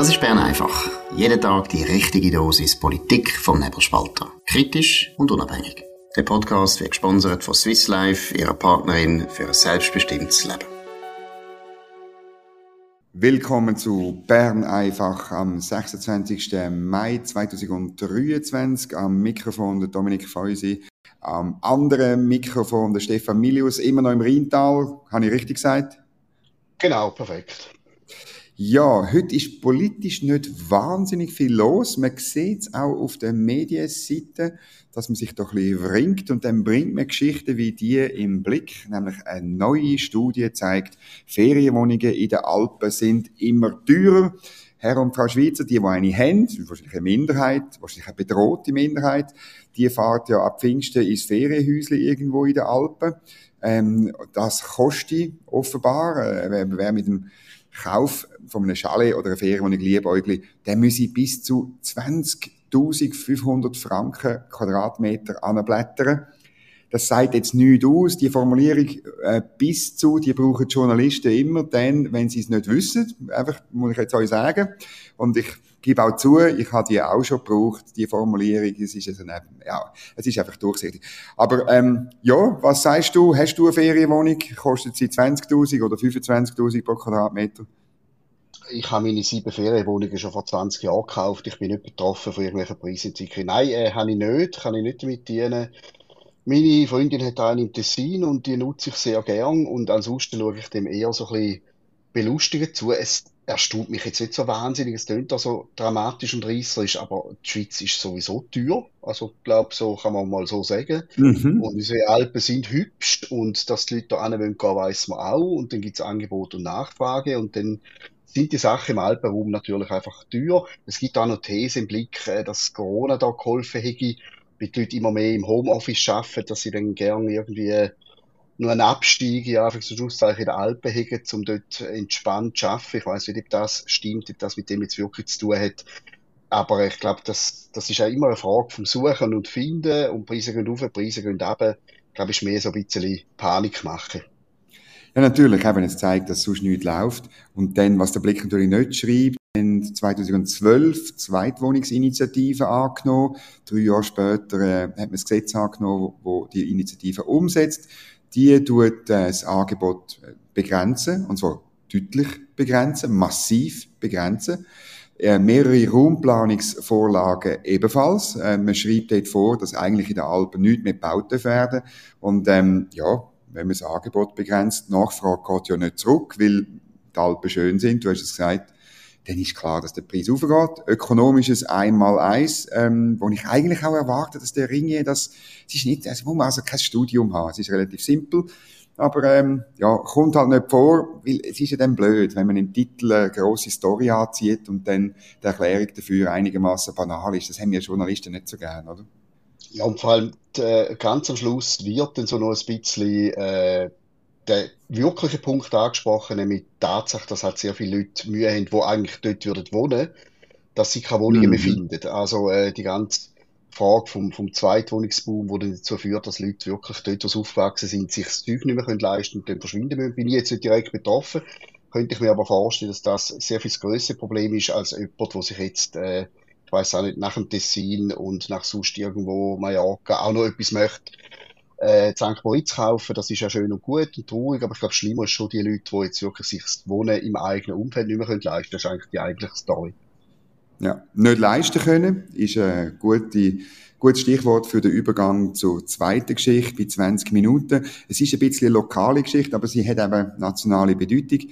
Das ist Bern einfach. Jeden Tag die richtige Dosis Politik vom Nebelspalter. Kritisch und unabhängig. Der Podcast wird gesponsert von Swiss Life, ihrer Partnerin für ein selbstbestimmtes Leben. Willkommen zu Bern einfach am 26. Mai 2023. Am Mikrofon der Dominik Feusi. Am anderen Mikrofon der Stefan Milius, immer noch im Rheintal. Habe ich richtig gesagt? Genau, perfekt. Ja, heute ist politisch nicht wahnsinnig viel los. Man sieht es auch auf der Medienseite, dass man sich doch ein bisschen ringt und dann bringt man Geschichten wie die im Blick. Nämlich eine neue Studie zeigt, Ferienwohnungen in den Alpen sind immer teurer. Herr und Frau Schweizer, die, die eine haben, wahrscheinlich eine Minderheit, wahrscheinlich eine bedrohte Minderheit, die fahrt ja ab Pfingsten ins Ferienhäusle irgendwo in den Alpen. Ähm, das kostet offenbar, äh, wer mit dem Kauf von einem Chalet oder einer Ferienwohnung Liebäugli, der müsse bis zu 20.500 Franken Quadratmeter anblättern. Das sagt jetzt nichts aus. Die Formulierung äh, bis zu, die brauchen die Journalisten immer dann, wenn sie es nicht wissen. Einfach, muss ich jetzt euch sagen. Und ich gebe auch zu, ich habe die auch schon gebraucht, die Formulierung. Es ist, also, ja, es ist einfach durchsichtig. Aber ähm, ja, was sagst du? Hast du eine Ferienwohnung? Kostet sie 20'000 oder 25'000 pro Quadratmeter? Ich habe meine sieben Ferienwohnungen schon vor 20 Jahren gekauft. Ich bin nicht betroffen von irgendwelchen Preisentwicklungen. Nein, äh, habe ich nicht. Kann ich nicht damit dienen. Meine Freundin hat einen im Tessin und die nutze ich sehr gern. Und ansonsten schaue ich dem eher so ein bisschen belustigend zu. Es erstaunt mich jetzt nicht so wahnsinnig. Es klingt auch so dramatisch und reisserisch, aber die Schweiz ist sowieso teuer. Also, ich glaube, so kann man mal so sagen. Mhm. Und unsere Alpen sind hübsch und dass die Leute da wollen gehen, weiss man auch. Und dann gibt es Angebot und Nachfrage und dann sind die Sachen im Alpenraum natürlich einfach teuer. Es gibt auch noch These im Blick, äh, dass Corona da geholfen hätte, weil die Leute immer mehr im Homeoffice arbeiten, dass sie dann gerne irgendwie nur einen Abstieg, so Schlusszeichen in den Alpen hegen, um dort entspannt zu arbeiten. Ich weiß nicht, ob das stimmt, ob das mit dem jetzt wirklich zu tun hat. Aber ich glaube, das, das ist ja immer eine Frage vom Suchen und Finden und Preise gehen auf, Preise gehen runter. Ich glaube, ist mehr so ein bisschen Panik machen. Ja, natürlich, wenn es zeigt, dass sonst nichts läuft. Und dann, was der Blick natürlich nicht schreibt, in 2012 Zweitwohnungsinitiative angenommen. Drei Jahre später äh, hat man das Gesetz angenommen, wo die Initiative umsetzt. Die tut äh, das Angebot begrenzen, und zwar deutlich begrenzen, massiv begrenzen. Äh, mehrere Raumplanungsvorlagen ebenfalls. Äh, man schreibt dort vor, dass eigentlich in den Alpen nichts mehr gebaut werden. Und ähm, ja, wenn man das Angebot begrenzt, die Nachfrage geht ja nicht zurück, weil die Alpen schön sind, du hast es gesagt, dann ist klar, dass der Preis aufgeht. Ökonomisches Einmal-Eins, ähm, wo ich eigentlich auch erwarte, dass der Ringe, das, es ist nicht, also muss man also kein Studium haben, es ist relativ simpel, aber ähm, ja, kommt halt nicht vor, weil es ist ja dann blöd, wenn man im Titel eine grosse Story anzieht und dann die Erklärung dafür einigermaßen banal ist. Das haben wir Journalisten nicht so gern, oder? Ja, und vor allem äh, ganz am Schluss wird dann so noch ein bisschen äh, der wirkliche Punkt angesprochen, nämlich die Tatsache, dass halt sehr viele Leute Mühe haben, die eigentlich dort würden wohnen, dass sie keine Wohnungen mhm. mehr finden. Also äh, die ganze Frage vom, vom Zweitwohnungsboom, wo dann dazu führt, dass Leute wirklich dort, wo sie aufgewachsen sind, sich das Zeug nicht mehr können leisten und dann verschwinden müssen. Bin ich jetzt nicht direkt betroffen, könnte ich mir aber vorstellen, dass das sehr viel größere Problem ist, als jemand, der sich jetzt äh, ich weiß auch nicht, nach dem Tessin und nach sonst irgendwo Mallorca auch noch etwas möchte, äh. Moritz kaufen, das ist ja schön und gut und traurig, aber ich glaube, schlimmer ist schon die Leute, die jetzt wirklich sich das Wohnen im eigenen Umfeld nicht mehr leisten können. Das ist eigentlich die eigentliche Story. Ja, nicht leisten können ist ein gute, gutes Stichwort für den Übergang zur zweiten Geschichte bei 20 Minuten. Es ist ein bisschen eine lokale Geschichte, aber sie hat eben nationale Bedeutung.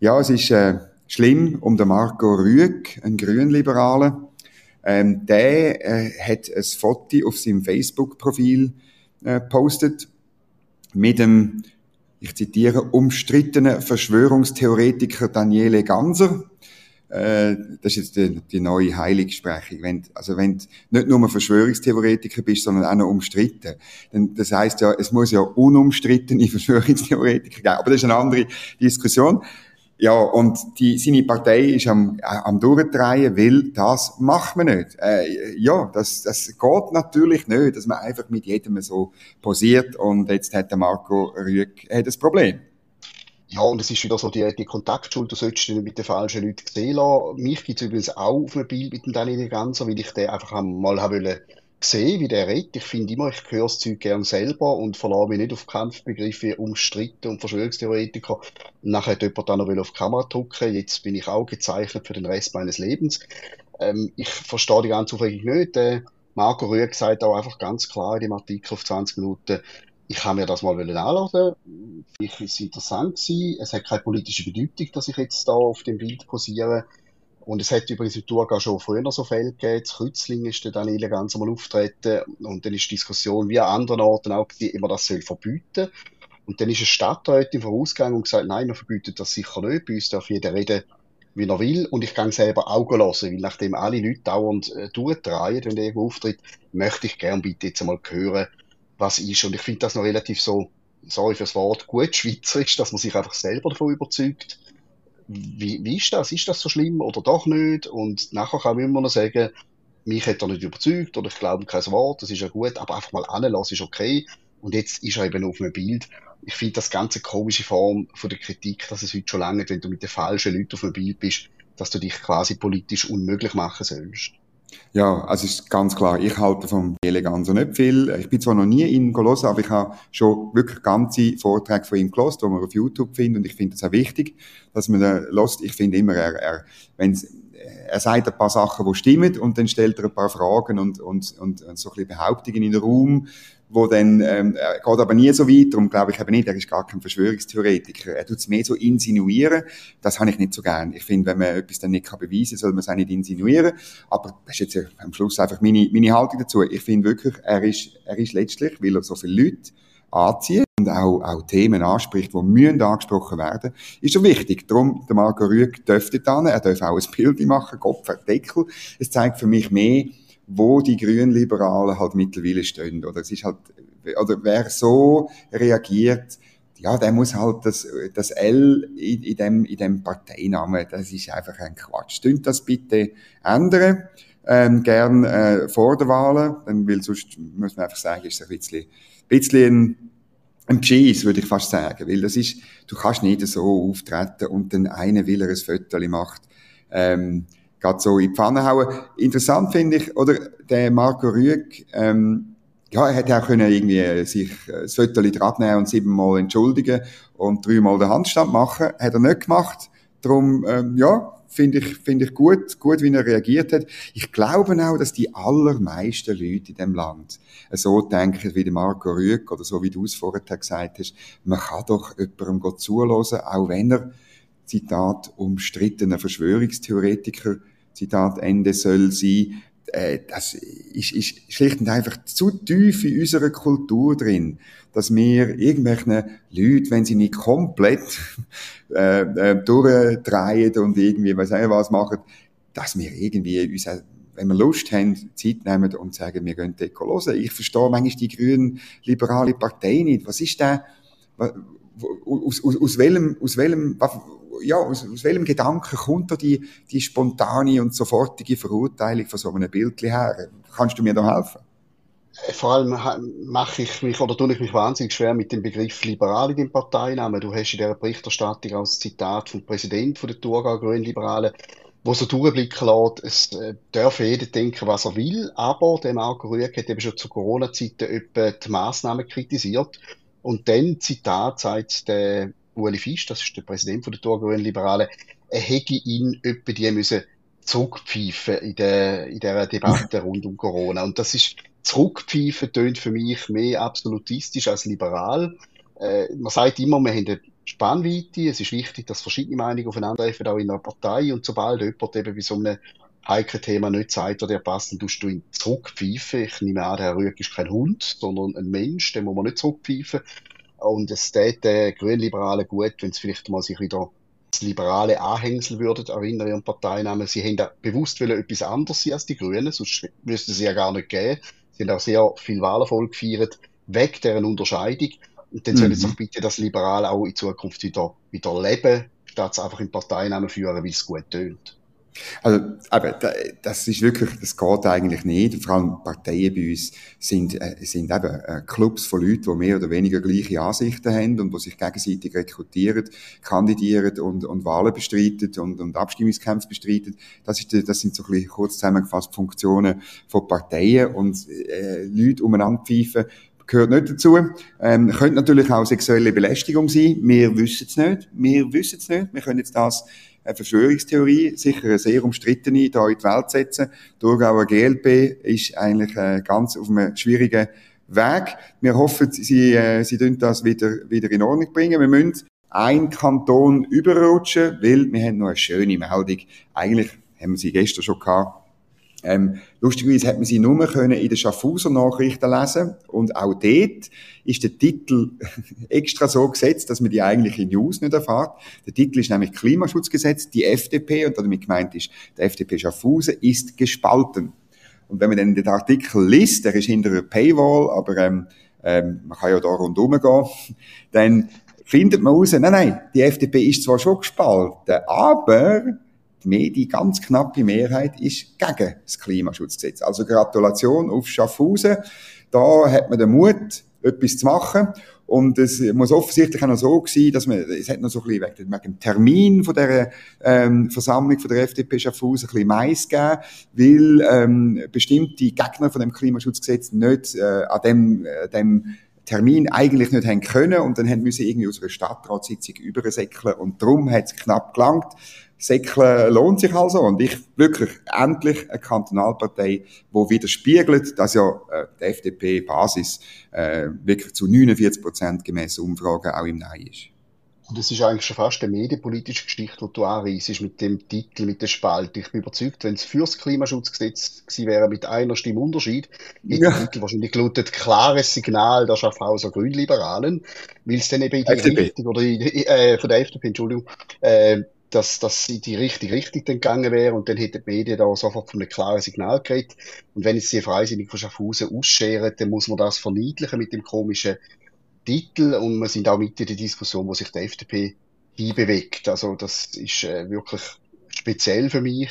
Ja, es ist äh, schlimm um den Marco Rüegg, einen Grünliberalen, ähm, der äh, hat ein Foto auf seinem Facebook-Profil äh, postet mit dem, ich zitiere, umstrittenen Verschwörungstheoretiker Daniele Ganser. Äh, das ist jetzt die, die neue Heiligsprechung. Wenn, also wenn du nicht nur Verschwörungstheoretiker bist, sondern auch noch umstritten. Dann, das heißt ja, es muss ja unumstrittene Verschwörungstheoretiker geben. Aber das ist eine andere Diskussion. Ja, und die, seine Partei ist am, äh, am durchdrehen, weil das macht man nicht. Äh, ja, das, das geht natürlich nicht, dass man einfach mit jedem so posiert und jetzt hat der Marco Rüegg äh, das Problem. Ja, und es ist wieder so die, die Kontaktschuld, du solltest nicht mit den falschen Leuten sehen lassen. Mich gibt es übrigens auch auf einem Bild mit dem Daniel Ganser, weil ich den einfach mal wollte sehen, wie der redet. Ich finde immer, ich höre das Zeug gern selber und verlasse mich nicht auf Kampfbegriffe umstritten und Verschwörungstheoretiker. Nachher hat jemand dann noch auf die Kamera drücken. Jetzt bin ich auch gezeichnet für den Rest meines Lebens. Ähm, ich verstehe die ganze Aufregung nicht. Äh, Marco Rüegg sagt auch einfach ganz klar in dem Artikel auf 20 Minuten, ich habe mir das mal anladen. Vielleicht ist es interessant gewesen. Es hat keine politische Bedeutung, dass ich jetzt da auf dem Bild posiere. Und es hat übrigens in Thurgau schon früher so Fälle gegeben. Das Kützling ist dann Daniele ganz einmal auftreten. Und dann ist die Diskussion wie an anderen Orten auch, wie man das soll verbieten. Und dann ist eine Stadträtin vorausgegangen und gesagt, nein, wir verbieten das sicher nicht. Bei uns darf jeder reden, wie er will. Und ich kann selber Augen lassen, weil nachdem alle Leute dauernd äh, durchdrehen, wenn der irgendwo auftritt, möchte ich gerne bitte jetzt einmal hören, was ist. Und ich finde das noch relativ so, sorry fürs Wort, gut schweizerisch, dass man sich einfach selber davon überzeugt. Wie, wie ist das? Ist das so schlimm oder doch nicht? Und nachher kann man immer noch sagen, mich hat er nicht überzeugt oder ich glaube kein Wort, das ist ja gut, aber einfach mal anlassen ist okay. Und jetzt ist er eben auf einem Bild. Ich finde das ganze komische Form von der Kritik, dass es heute schon lange, wenn du mit den falschen Leuten auf einem Bild bist, dass du dich quasi politisch unmöglich machen sollst. Ja, also ist ganz klar, ich halte vom Eleganza nicht viel. Ich bin zwar noch nie in gelesen, aber ich habe schon wirklich ganze Vorträge von ihm gelesen, die man auf YouTube findet und ich finde es auch wichtig, dass man da lässt. Ich finde immer, er, er, wenn's, er sagt ein paar Sachen, die stimmen und dann stellt er ein paar Fragen und, und, und, so ein bisschen Behauptungen in den Raum, wo dann, ähm, er geht aber nie so weit, darum glaube ich eben nicht, er ist gar kein Verschwörungstheoretiker. Er tut es mehr so insinuieren, das habe ich nicht so gern. Ich finde, wenn man etwas dann nicht beweisen kann, soll man es auch nicht insinuieren. Aber das ist jetzt am Schluss einfach meine, meine Haltung dazu. Ich finde wirklich, er ist, er ist letztlich, weil er so viele Leute anzieht und auch, auch Themen anspricht, die müssen angesprochen werden, ist so wichtig. Darum, der Marco Rüegg dürfte dann, er darf auch ein Bild machen, Kopf, Deckel. Es zeigt für mich mehr, wo die Grünliberalen halt mittlerweile stehen. Oder es ist halt, oder wer so reagiert, ja, der muss halt das, das L in, in, dem, in dem Parteinamen, das ist einfach ein Quatsch. Stimmt das bitte ändern? Ähm, gern äh, vor der Wahlen, dann, weil sonst muss man einfach sagen, ist es ein bisschen, bisschen ein, ein Geschiss, würde ich fast sagen, weil das ist, du kannst nicht so auftreten und dann einer will er ein Foto macht, ähm, gerade so in die Pfanne hauen. Interessant finde ich, oder der Marco Rüegg, ähm, ja, er hätte auch können irgendwie sich äh, das Foto abnehmen und siebenmal entschuldigen und dreimal den Handstand machen. Hat er nicht gemacht. Darum, ähm, ja, finde ich, finde ich gut, gut, wie er reagiert hat. Ich glaube auch, dass die allermeisten Leute in dem Land so denken wie Marco Rüegg oder so wie du es vorher gesagt hast. Man kann doch jemandem zulassen, auch wenn er Zitat, umstrittener Verschwörungstheoretiker, Zitat Ende soll sein, äh, das ist, ist schlicht und einfach zu tief in unserer Kultur drin, dass wir irgendwelchen Leuten, wenn sie nicht komplett äh, äh, durchdrehen und irgendwie was auch was machen, dass wir irgendwie uns wenn wir Lust haben, Zeit nehmen und sagen, wir gehen dort hören. Ich verstehe manchmal die grünen liberale Partei nicht. Was ist da, aus, aus, aus welchem, aus welchem, ja, aus, aus welchem Gedanken kommt da die, die spontane und sofortige Verurteilung von so einem Bild her? Kannst du mir da helfen? Vor allem mache ich mich oder tue ich mich wahnsinnig schwer mit dem Begriff liberal in den Parteinamen. Du hast in dieser Berichterstattung als Zitat vom Präsidenten der Thurgau Grünliberalen, wo so durchblicken lässt, es äh, darf jeder denken, was er will, aber der Marco Rüegg hat eben schon zu Corona-Zeiten die Massnahmen kritisiert. Und dann, Zitat, sagt der Ueli Fisch, das ist der Präsident von der Thurgauer Liberalen, er hätte ihn etwa die müssen zurückpfeifen in der, in der Debatte rund um Corona. Und das ist, zurückpfeifen tönt für mich mehr absolutistisch als liberal. Äh, man sagt immer, wir haben eine Spannweite. Es ist wichtig, dass verschiedene Meinungen aufeinandertreffen, auch in einer Partei. Und sobald jemand eben bei so einem heiklen Thema nicht sagt, oder der passt, dann tust du ihn zurückpfeifen. Ich nehme an, der Herr Rüegg ist kein Hund, sondern ein Mensch, den muss man nicht zurückpfeifen. Und es täte den Grünliberalen gut, wenn sie vielleicht mal sich wieder das liberale Anhängsel würden erinnern ihren Parteinamen. Sie haben da bewusst wollen etwas anderes sein als die Grünen, sonst müsste sie ja gar nicht geben. Sie haben auch sehr viel Wahlerfolg gefeiert, weg deren Unterscheidung. Und dann mhm. sollen sie doch bitte das Liberale auch in Zukunft wieder, wieder leben, statt es einfach im Parteinamen führen, weil es gut tönt. Also, aber das ist wirklich, das geht eigentlich nicht. Vor allem Parteien bei uns sind, äh, sind eben äh, Clubs von Leuten, die mehr oder weniger gleiche Ansichten haben und die sich gegenseitig rekrutieren, kandidieren und, und Wahlen bestreiten und, und Abstimmungskämpfe bestreiten. Das, ist, das sind so ein bisschen kurz zusammengefasst Funktionen von Parteien und äh, Leute umeinander pfeifen gehört nicht dazu. Ähm, könnte natürlich auch sexuelle Belästigung sein. Wir wissen es nicht. Wir wissen es nicht. Wir können jetzt das eine Verschwörungstheorie, sicher eine sehr umstrittene, da in die Welt setzen. Die Thurgauer GLP ist eigentlich äh, ganz auf einem schwierigen Weg. Wir hoffen, sie, äh, sie tun das wieder, wieder in Ordnung bringen. Wir müssen ein Kanton überrutschen, weil wir haben noch eine schöne Meldung. Eigentlich haben wir sie gestern schon gehabt. Ähm, lustigerweise hat man sie nur können in den Schaffhauser Nachrichten lesen und auch dort ist der Titel extra so gesetzt, dass man die eigentliche News nicht erfahrt. Der Titel ist nämlich Klimaschutzgesetz, die FDP und damit gemeint ist, der FDP Schaffhausen ist gespalten. Und wenn man dann den Artikel liest, der ist hinter einer Paywall, aber ähm, ähm, man kann ja da rundherum gehen, dann findet man raus, nein, nein, die FDP ist zwar schon gespalten, aber die Medien, ganz knappe Mehrheit ist gegen das Klimaschutzgesetz. Also Gratulation auf Schaffhausen. Da hat man den Mut, etwas zu machen. Und es muss offensichtlich auch noch so sein, dass man, es hat noch so ein bisschen wegen, wegen dem Termin von der ähm, Versammlung von der FDP Schaffhausen ein bisschen Mais gegeben, weil ähm, bestimmte Gegner von dem Klimaschutzgesetz nicht äh, an dem, äh, dem Termin eigentlich nicht haben können und dann haben müssen irgendwie aus einer Stadtratssitzung übersäckeln und darum hat es knapp gelangt. Säckeln lohnt sich also und ich wirklich endlich eine Kantonalpartei, wo widerspiegelt, dass ja äh, die FDP-Basis äh, wirklich zu 49 Prozent gemäß Umfragen auch im Nein ist. Und es ist eigentlich schon fast eine medienpolitische Geschichte, die du anreisst, mit dem Titel, mit der Spalte. Ich bin überzeugt, wenn es fürs Klimaschutzgesetz gewesen wäre, mit einer Stimme Unterschied, hätte ja. der Titel wahrscheinlich gelautet, klares Signal der Schaffhauser Grünliberalen, weil es dann eben in die FDP. Richtung, oder in, äh, von der FDP, Entschuldigung, äh, dass, dass sie die richtige Richtung gegangen wäre und dann hätten die Medien da sofort von einem klaren Signal geredet. Und wenn jetzt die Freisinnigen von Schaffhausen ausscheren, dann muss man das verniedlichen mit dem komischen Titel und wir sind auch mit in der Diskussion, wo sich die FDP hinbewegt. Also das ist äh, wirklich speziell für mich.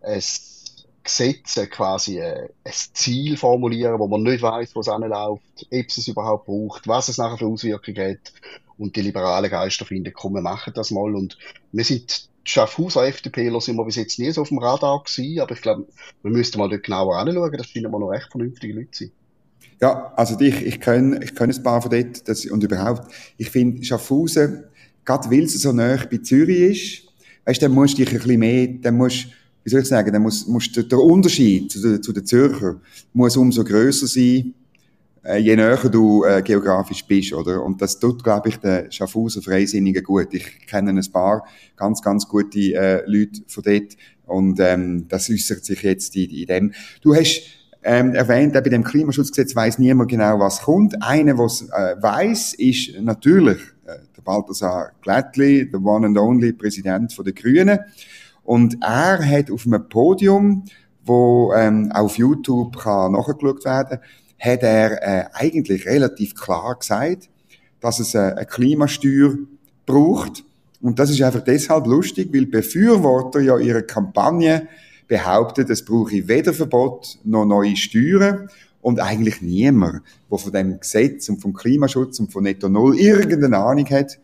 Es Gesetz quasi äh, ein Ziel formulieren, wo man nicht weiß, wo es anläuft, ob es es überhaupt braucht, was es nachher für Auswirkungen hat. Und die liberalen Geister finden, komm, wir machen das mal. Und wir sind Schaffhauser FDPler sind wir bis jetzt nie so auf dem Radar gewesen, aber ich glaube, wir müssten mal dort genauer anschauen. Das finden wir noch recht vernünftige Leute sein. Ja, also ich, ich kenne ich ein paar von dort das, und überhaupt, ich finde Schaffhausen, gerade weil es so nah bei Zürich ist, weißt, dann musst du dich ein bisschen mehr, dann musst, wie soll ich sagen, dann muss, muss der, Unterschied zu, den, zu den Zürcher muss umso grösser sein, je näher du äh, geografisch bist, oder? Und das tut, glaube ich, den Schaffhauser Freisinnigen gut. Ich kenne ein paar ganz, ganz gute äh, Leute von dort und ähm, das äußert sich jetzt in, in dem. Du hast ähm, erwähnt, bei dem Klimaschutzgesetz weiß niemand genau, was kommt. Einer, was äh, weiß, ist natürlich äh, der Balthasar Glättli, der one and only Präsident von der Grünen. Und er hat auf einem Podium, wo ähm, auf YouTube kann nachgeschaut werden, hat er äh, eigentlich relativ klar gesagt, dass es äh, eine Klimasteuer braucht. Und das ist einfach deshalb lustig, weil Befürworter ja ihre Kampagne behauptet, es brauche weder Verbot noch neue Steuern und eigentlich niemand, der von dem Gesetz und vom Klimaschutz und von Netto Null irgendeine Ahnung hat,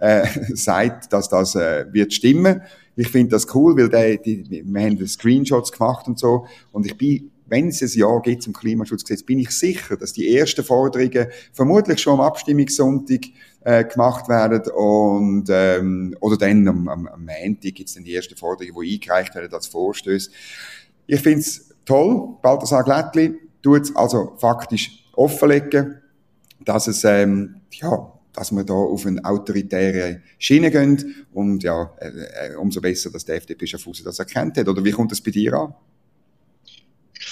äh, sagt, dass das äh, wird stimmen. Ich finde das cool, weil der, die, wir haben Screenshots gemacht und so und ich bin wenn es ein Ja gibt zum Klimaschutzgesetz, bin ich sicher, dass die ersten Forderungen vermutlich schon am Abstimmungssonntag äh, gemacht werden und ähm, oder dann am, am, am Montag gibt es dann die ersten Forderungen, die eingereicht werden als Vorstöße. Ich finde es toll, Balthasar Glättli tut es also faktisch offenlegen, dass es ähm, ja dass wir da auf eine autoritäre Schiene gehen und ja, äh, äh umso besser, dass der FDP Schaffhausen das erkennt hat. Oder wie kommt das bei dir an?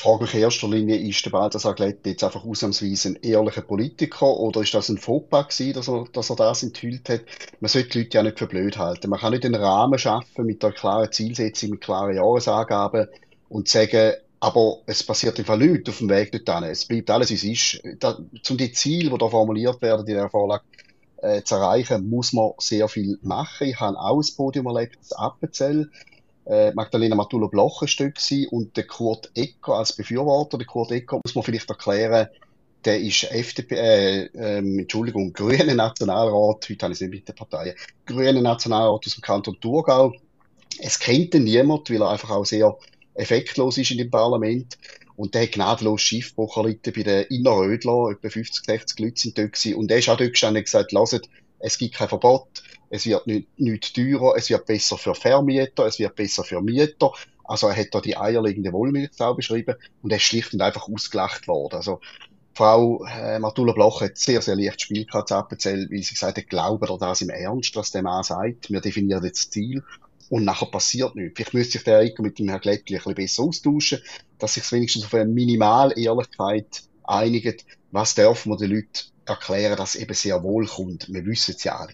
Frage mich in erster Linie, ist der Balthasar Glätti jetzt einfach ausnahmsweise ein ehrlicher Politiker oder ist das ein Fauxpas gewesen, dass er, dass er das enthüllt hat? Man sollte die Leute ja nicht für blöd halten. Man kann nicht einen Rahmen schaffen mit einer klaren Zielsetzung, mit klaren Jahresangaben und sagen, aber es passiert einfach nichts auf dem Weg dorthin. Es bleibt alles, wie es ist. Da, um die Ziele, die da formuliert werden in der Vorlage, äh, zu erreichen, muss man sehr viel machen. Ich habe auch ein Podium erlebt, das Appenzell äh, Magdalena Matula-Bloch ein Stück gewesen und der Kurt Ecker als Befürworter. Der Kurt Ecker muss man vielleicht erklären, der ist FDP, äh, ähm, Entschuldigung, grüner Nationalrat, heute habe ich es nicht mit der Partei, grüner Nationalrat aus dem Kanton Thurgau. Es kennt ihn niemand, weil er einfach auch sehr effektlos ist in dem Parlament. Und der hat gnadenlos Schiffbruch bei den Innerrödler, etwa 50, 60 Leute sind dort gewesen. Und der ist auch dort gestanden und gesagt, lasst, es gibt kein Verbot, es wird nicht, nicht teurer, es wird besser für Vermieter, es wird besser für Mieter. Also er hat da die eierlegende Wollmilchsau beschrieben und er ist schlicht und einfach ausgelacht worden. Also Frau äh, Matula Bloch hat sehr, sehr leicht Spiel gehabt, weil sie gesagt hat, glauben ihr das im Ernst, was der Mann sagt? Wir definieren jetzt das Ziel und nachher passiert nichts. Vielleicht müsste sich der Eiko mit dem Herrn Glättli ein bisschen besser austauschen, dass sich wenigstens auf eine Minimal-Ehrlichkeit einigt. Was dürfen wir den Leuten erklären, dass es eben sehr wohl kommt? Wir wissen es ja alle.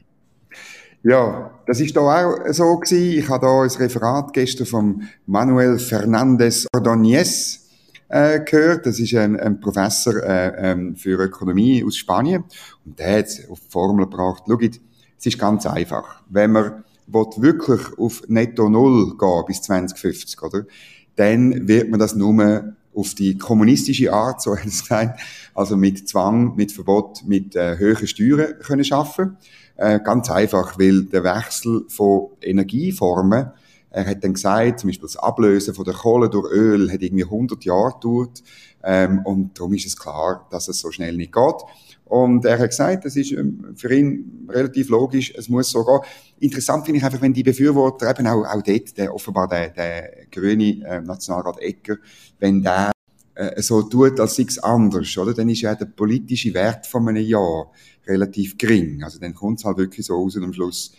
Ja, das ist da auch so gewesen. Ich habe da ein Referat gestern von Manuel Fernandez Ordóñez äh, gehört. Das ist ein, ein Professor äh, ähm, für Ökonomie aus Spanien. Und der hat auf die Formel gebracht. Schaut, es ist ganz einfach. Wenn man wirklich auf Netto Null gehen bis 2050, oder? Dann wird man das nur auf die kommunistische Art, so hat es gesagt, also mit Zwang, mit Verbot, mit äh, höheren Steuern können schaffen. Äh, ganz einfach, weil der Wechsel von Energieformen er hat dann gesagt, zum Beispiel das Ablösen von der Kohle durch Öl hat irgendwie 100 Jahre gedauert. Ähm, und darum ist es klar, dass es so schnell nicht geht. Und er hat gesagt, das ist ähm, für ihn relativ logisch, es muss so gehen. Interessant finde ich einfach, wenn die Befürworter eben auch, auch dort, der, offenbar der, der grüne äh, Nationalrat Ecker, wenn der äh, so tut, als sei es anders, oder? Dann ist ja der politische Wert von einem Jahr relativ gering. Also dann kommt es halt wirklich so raus und am Schluss,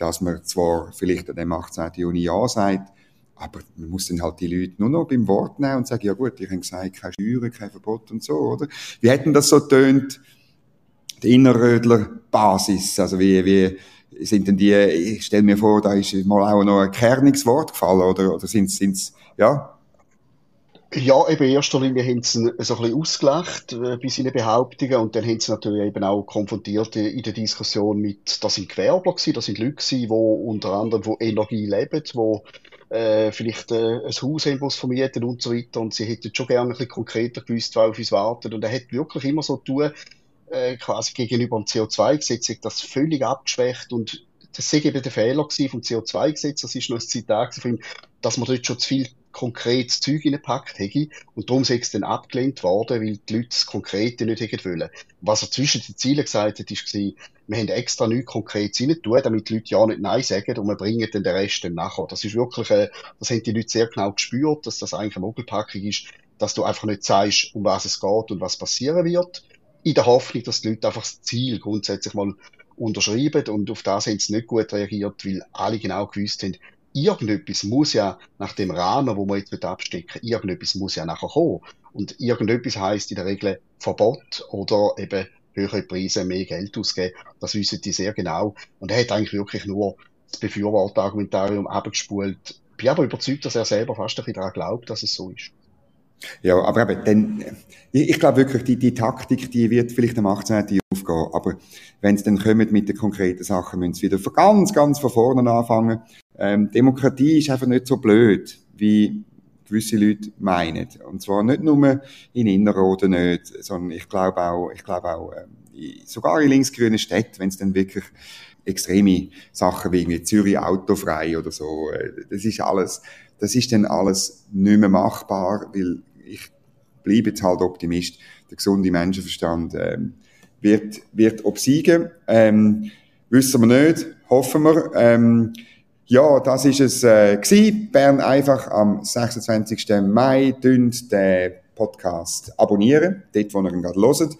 dass man zwar vielleicht an dem 18. Juni Ja sagt, aber man muss dann halt die Leute nur noch beim Wort nehmen und sagen, ja gut, ich habe gesagt, keine Steuern, kein Verbot und so, oder? Wie hätten das so tönt, die Innerrödler Basis? Also wie, wie sind denn die, ich stelle mir vor, da ist mal auch noch ein kerniges gefallen, oder, oder sind es, ja? Ja, eben in erster Linie haben sie so ein bisschen ausgelacht äh, bei seinen Behauptungen. Und dann haben sie natürlich eben auch konfrontiert in der Diskussion mit, das sind Gewerbler gewesen, das sind Leute gewesen, die unter anderem wo Energie leben, die äh, vielleicht äh, ein Haus haben, das vermieten und so weiter. Und sie hätten schon gerne ein bisschen konkreter gewusst, wer auf uns wartet. Und er hat wirklich immer so tun, äh, quasi gegenüber dem CO2-Gesetz, das völlig abgeschwächt. Und das sei eben der Fehler vom CO2-Gesetz, das ist noch ein Zitat von ihm, dass man dort schon zu viel konkretes Zeug reingepackt hätte. Und darum sei es dann abgelehnt worden, weil die Leute das Konkrete nicht hätten wollen. Was er zwischen den Zielen gesagt hat, ist wir haben extra nichts Konkretes rein tun, damit die Leute ja nicht Nein sagen und wir bringen dann den Rest dann nachher. Das ist wirklich, äh, das haben die Leute sehr genau gespürt, dass das eigentlich eine Mogelpackung ist, dass du einfach nicht sagst, um was es geht und was passieren wird, in der Hoffnung, dass die Leute einfach das Ziel grundsätzlich mal unterschreiben und auf das haben sie nicht gut reagiert, weil alle genau gewusst haben, irgendetwas muss ja nach dem Rahmen, wo man jetzt abstecken irgendetwas muss ja nachher kommen. Und irgendetwas heißt in der Regel Verbot oder eben höhere Preise, mehr Geld ausgeben. Das wissen die sehr genau. Und er hat eigentlich wirklich nur das Befürworterargumentarium abgespult. Bin aber überzeugt, dass er selber fast ein bisschen daran glaubt, dass es so ist. Ja, aber eben, dann, ich, ich glaube wirklich, die, die Taktik, die wird vielleicht am 18. aufgehen, aber wenn es dann kommt mit den konkreten Sachen, müssen sie wieder von ganz, ganz von vorne anfangen. Ähm, Demokratie ist einfach nicht so blöd, wie gewisse Leute meinen. Und zwar nicht nur in Innerrhoden nicht, sondern ich glaube auch, ich glaube auch, äh, sogar in linksgrünen Städten, wenn es dann wirklich extreme Sachen wie Zürich autofrei oder so, äh, das ist alles, das ist dann alles nicht mehr machbar, weil ich bleibe jetzt halt Optimist. Der gesunde Menschenverstand ähm, wird, wird obsiegen. Ähm, wissen wir nicht, hoffen wir. Ähm, ja, das ist es äh, gewesen. Bern einfach am 26. Mai dünnt den Podcast abonnieren, dort wo ihr ihn gerade hört,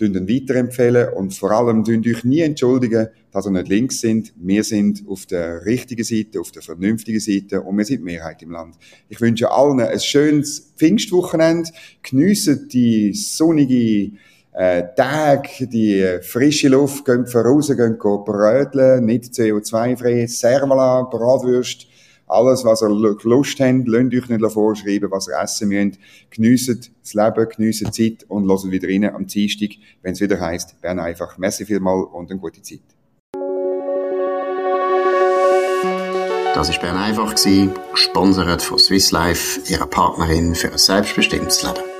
dünnt ihn weiterempfehlen und vor allem dünnt euch nie entschuldigen, dass ihr nicht links sind. Wir sind auf der richtigen Seite, auf der vernünftigen Seite und wir sind Mehrheit im Land. Ich wünsche allen ein schönes Pfingstwochenende. Geniessen die sonnige äh, Tag, die frische Luft, gehen voraus, gehen bröteln, nicht CO2-frei, Servala, Bratwürst, alles, was ihr Lust habt, lasst euch nicht vorschreiben, was ihr essen müsst. Geniessen das Leben, geniessen die Zeit und lasst wieder rein am Dienstag, wenn es wieder heisst, Bern einfach. Merci vielmal und eine gute Zeit. Das war Bern einfach, gesponsert von Swiss Life, ihrer Partnerin für ein selbstbestimmtes Leben.